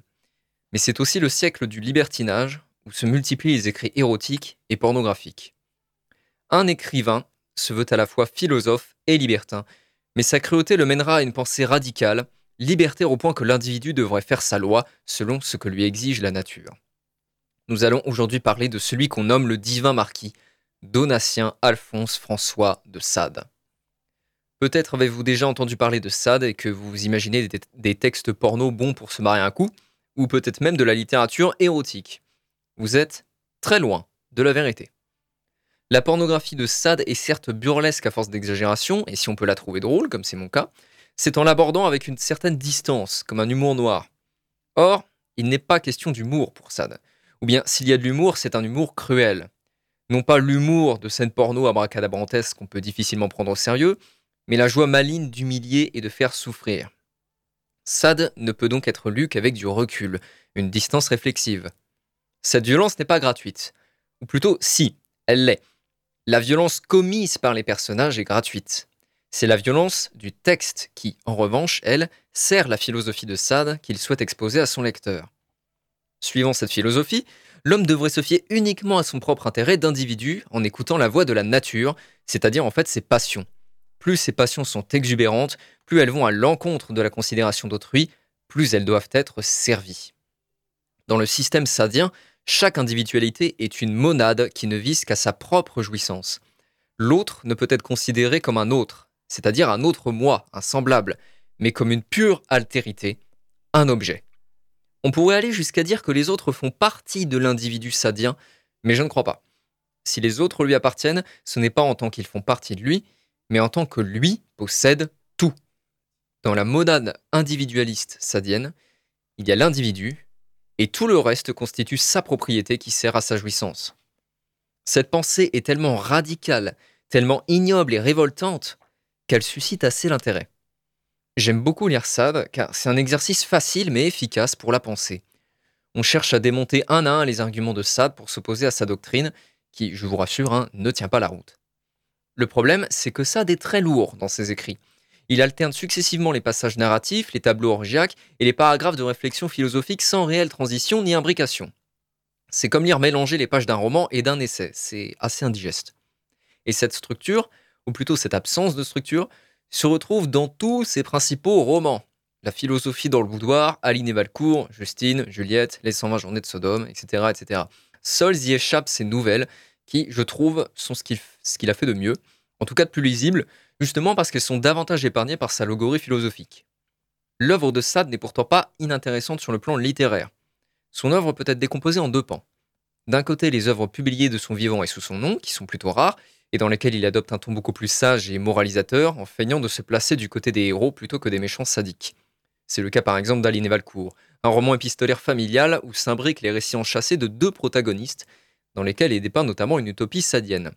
Mais c'est aussi le siècle du libertinage, où se multiplient les écrits érotiques et pornographiques. Un écrivain se veut à la fois philosophe et libertin, mais sa cruauté le mènera à une pensée radicale, libertaire au point que l'individu devrait faire sa loi selon ce que lui exige la nature. Nous allons aujourd'hui parler de celui qu'on nomme le divin marquis, Donatien Alphonse François de Sade. Peut-être avez-vous déjà entendu parler de Sade et que vous imaginez des, textes porno bons pour se marier un coup, ou peut-être même de la littérature érotique. Vous êtes très loin de la vérité. La pornographie de Sade est certes burlesque à force d'exagération, et si on peut la trouver drôle, comme c'est mon cas, c'est en l'abordant avec une certaine distance, comme un humour noir. Or, il n'est pas question d'humour pour Sade. Ou bien, s'il y a de l'humour, c'est un humour cruel. Non pas l'humour de scènes porno abracadabrantesques qu'on peut difficilement prendre au sérieux, mais la joie maligne d'humilier et de faire souffrir. Sade ne peut donc être lu qu'avec du recul, une distance réflexive. Cette violence n'est pas gratuite. Ou plutôt, si, elle l'est. La violence commise par les personnages est gratuite. C'est la violence du texte qui, en revanche, elle, sert la philosophie de Sade qu'il souhaite exposer à son lecteur. Suivant cette philosophie, l'homme devrait se fier uniquement à son propre intérêt d'individu en écoutant la voix de la nature, c'est-à-dire en fait ses passions. Plus ces passions sont exubérantes, plus elles vont à l'encontre de la considération d'autrui, plus elles doivent être servies. Dans le système sadien, chaque individualité est une monade qui ne vise qu'à sa propre jouissance. L'autre ne peut être considéré comme un autre, c'est-à-dire un autre moi, un semblable, mais comme une pure altérité, un objet. On pourrait aller jusqu'à dire que les autres font partie de l'individu sadien, mais je ne crois pas. Si les autres lui appartiennent, ce n'est pas en tant qu'ils font partie de lui, mais en tant que lui possède tout. Dans la monade individualiste sadienne, il y a l'individu, et tout le reste constitue sa propriété qui sert à sa jouissance. Cette pensée est tellement radicale, tellement ignoble et révoltante, qu'elle suscite assez l'intérêt. J'aime beaucoup lire Sade car c'est un exercice facile mais efficace pour la pensée. On cherche à démonter un à un les arguments de Sade pour s'opposer à sa doctrine, qui, je vous rassure, hein, ne tient pas la route. Le problème, c'est que Sade est très lourd dans ses écrits. Il alterne successivement les passages narratifs, les tableaux orgiaques et les paragraphes de réflexion philosophique sans réelle transition ni imbrication. C'est comme lire mélanger les pages d'un roman et d'un essai, c'est assez indigeste. Et cette structure, ou plutôt cette absence de structure, se retrouve dans tous ses principaux romans. La philosophie dans le boudoir, Aline et Valcourt, Justine, Juliette, Les 120 journées de Sodome, etc. etc. Seules y échappent ces nouvelles qui, je trouve, sont ce qu'il ce qu'il a fait de mieux, en tout cas de plus lisible, justement parce qu'elles sont davantage épargnées par sa logorie philosophique. L'œuvre de Sade n'est pourtant pas inintéressante sur le plan littéraire. Son œuvre peut être décomposée en deux pans. D'un côté, les œuvres publiées de son vivant et sous son nom, qui sont plutôt rares, et dans lesquelles il adopte un ton beaucoup plus sage et moralisateur, en feignant de se placer du côté des héros plutôt que des méchants sadiques. C'est le cas par exemple d'Aline Valcourt, un roman épistolaire familial où s'imbriquent les récits enchâssés de deux protagonistes, dans lesquels est dépeint notamment une utopie sadienne.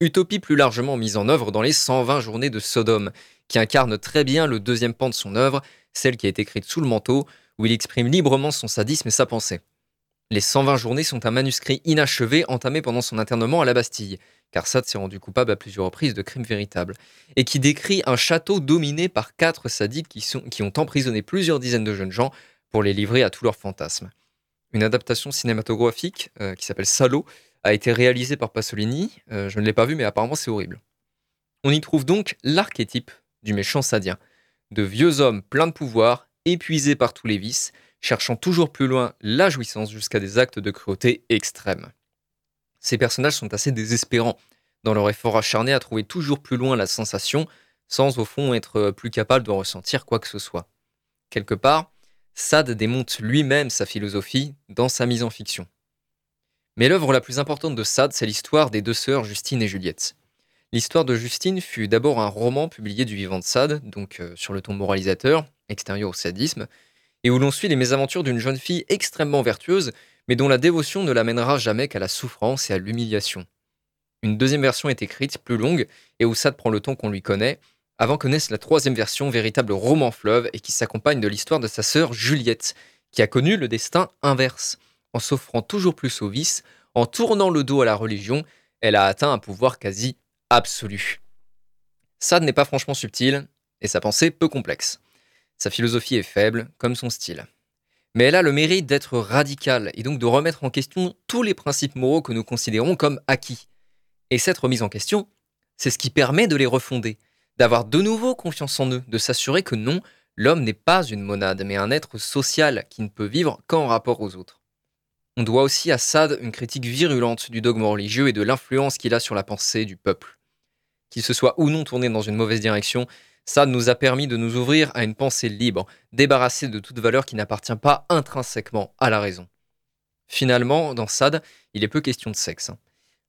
Utopie plus largement mise en œuvre dans les 120 journées de Sodome, qui incarne très bien le deuxième pan de son œuvre, celle qui est écrite sous le manteau, où il exprime librement son sadisme et sa pensée. Les 120 journées sont un manuscrit inachevé entamé pendant son internement à la Bastille, car Sade s'est rendu coupable à plusieurs reprises de crimes véritables, et qui décrit un château dominé par quatre sadiques qui, ont emprisonné plusieurs dizaines de jeunes gens pour les livrer à tous leurs fantasmes. Une adaptation cinématographique euh, qui s'appelle Salo a été réalisée par Pasolini. Euh, je ne l'ai pas vu, mais apparemment c'est horrible. On y trouve donc l'archétype du méchant sadien, de vieux hommes pleins de pouvoir, épuisés par tous les vices, cherchant toujours plus loin la jouissance jusqu'à des actes de cruauté extrêmes. Ces personnages sont assez désespérants dans leur effort acharné à trouver toujours plus loin la sensation, sans au fond être plus capable de ressentir quoi que ce soit. Quelque part, Sade démonte lui-même sa philosophie dans sa mise en fiction. Mais l'œuvre la plus importante de Sade, c'est l'histoire des deux sœurs Justine et Juliette. L'histoire de Justine fut d'abord un roman publié du vivant de Sade, donc euh, sur le ton moralisateur, extérieur au sadisme, et où l'on suit les mésaventures d'une jeune fille extrêmement vertueuse, mais dont la dévotion ne l'amènera jamais qu'à la souffrance et à l'humiliation. Une deuxième version est écrite, plus longue, et où Sade prend le ton qu'on lui connaît, avant que naisse la troisième version, véritable roman fleuve, et qui s'accompagne de l'histoire de sa sœur Juliette, qui a connu le destin inverse. En s'offrant toujours plus au vice, en tournant le dos à la religion, elle a atteint un pouvoir quasi absolu. Sade n'est pas franchement subtil, et sa pensée peu complexe. Sa philosophie est faible, comme son style. Mais elle a le mérite d'être radicale, et donc de remettre en question tous les principes moraux que nous considérons comme acquis. Et cette remise en question, c'est ce qui permet de les refonder, d'avoir de nouveau confiance en eux, de s'assurer que non, l'homme n'est pas une monade, mais un être social qui ne peut vivre qu'en rapport aux autres. On doit aussi à Sade une critique virulente du dogme religieux et de l'influence qu'il a sur la pensée du peuple. Qu'il se soit ou non tourné dans une mauvaise direction, Sade nous a permis de nous ouvrir à une pensée libre, débarrassée de toute valeur qui n'appartient pas intrinsèquement à la raison. Finalement, dans Sade, il est peu question de sexe.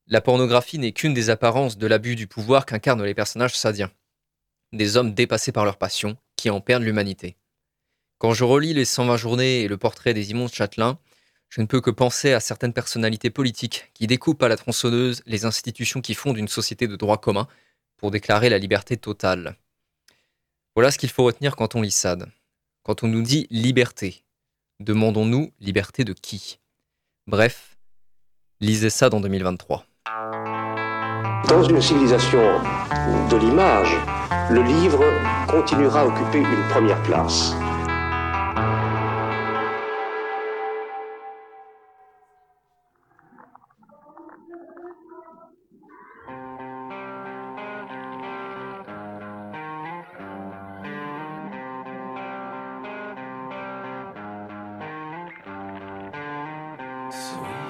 La pornographie n'est qu'une des apparences de l'abus du pouvoir qu'incarnent les personnages sadiens. Des hommes dépassés par leur passion, qui en perdent l'humanité. Quand je relis les 120 journées et le portrait des immondes châtelains, je ne peux que penser à certaines personnalités politiques qui découpent à la tronçonneuse les institutions qui fondent une société de droit commun pour déclarer la liberté totale. Voilà ce qu'il faut retenir quand on lit Sade. Quand on nous dit liberté, demandons-nous liberté de qui? Bref, lisez Sade en 2023. Dans une civilisation de l'image, le livre continuera à occuper une première place. Yes.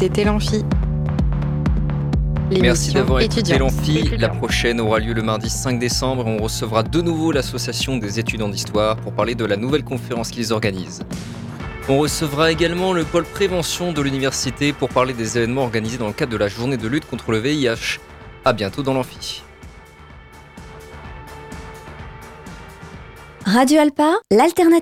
C'était l'Amphi. Merci d'avoir écouté l'Amphi. La prochaine aura lieu le mardi 5 décembre et on recevra de nouveau l'association des étudiants d'histoire pour parler de la nouvelle conférence qu'ils organisent. On recevra également le pôle prévention de l'université pour parler des événements organisés dans le cadre de la journée de lutte contre le VIH. À bientôt dans l'Amphi. Radio Alpa, l'alternative.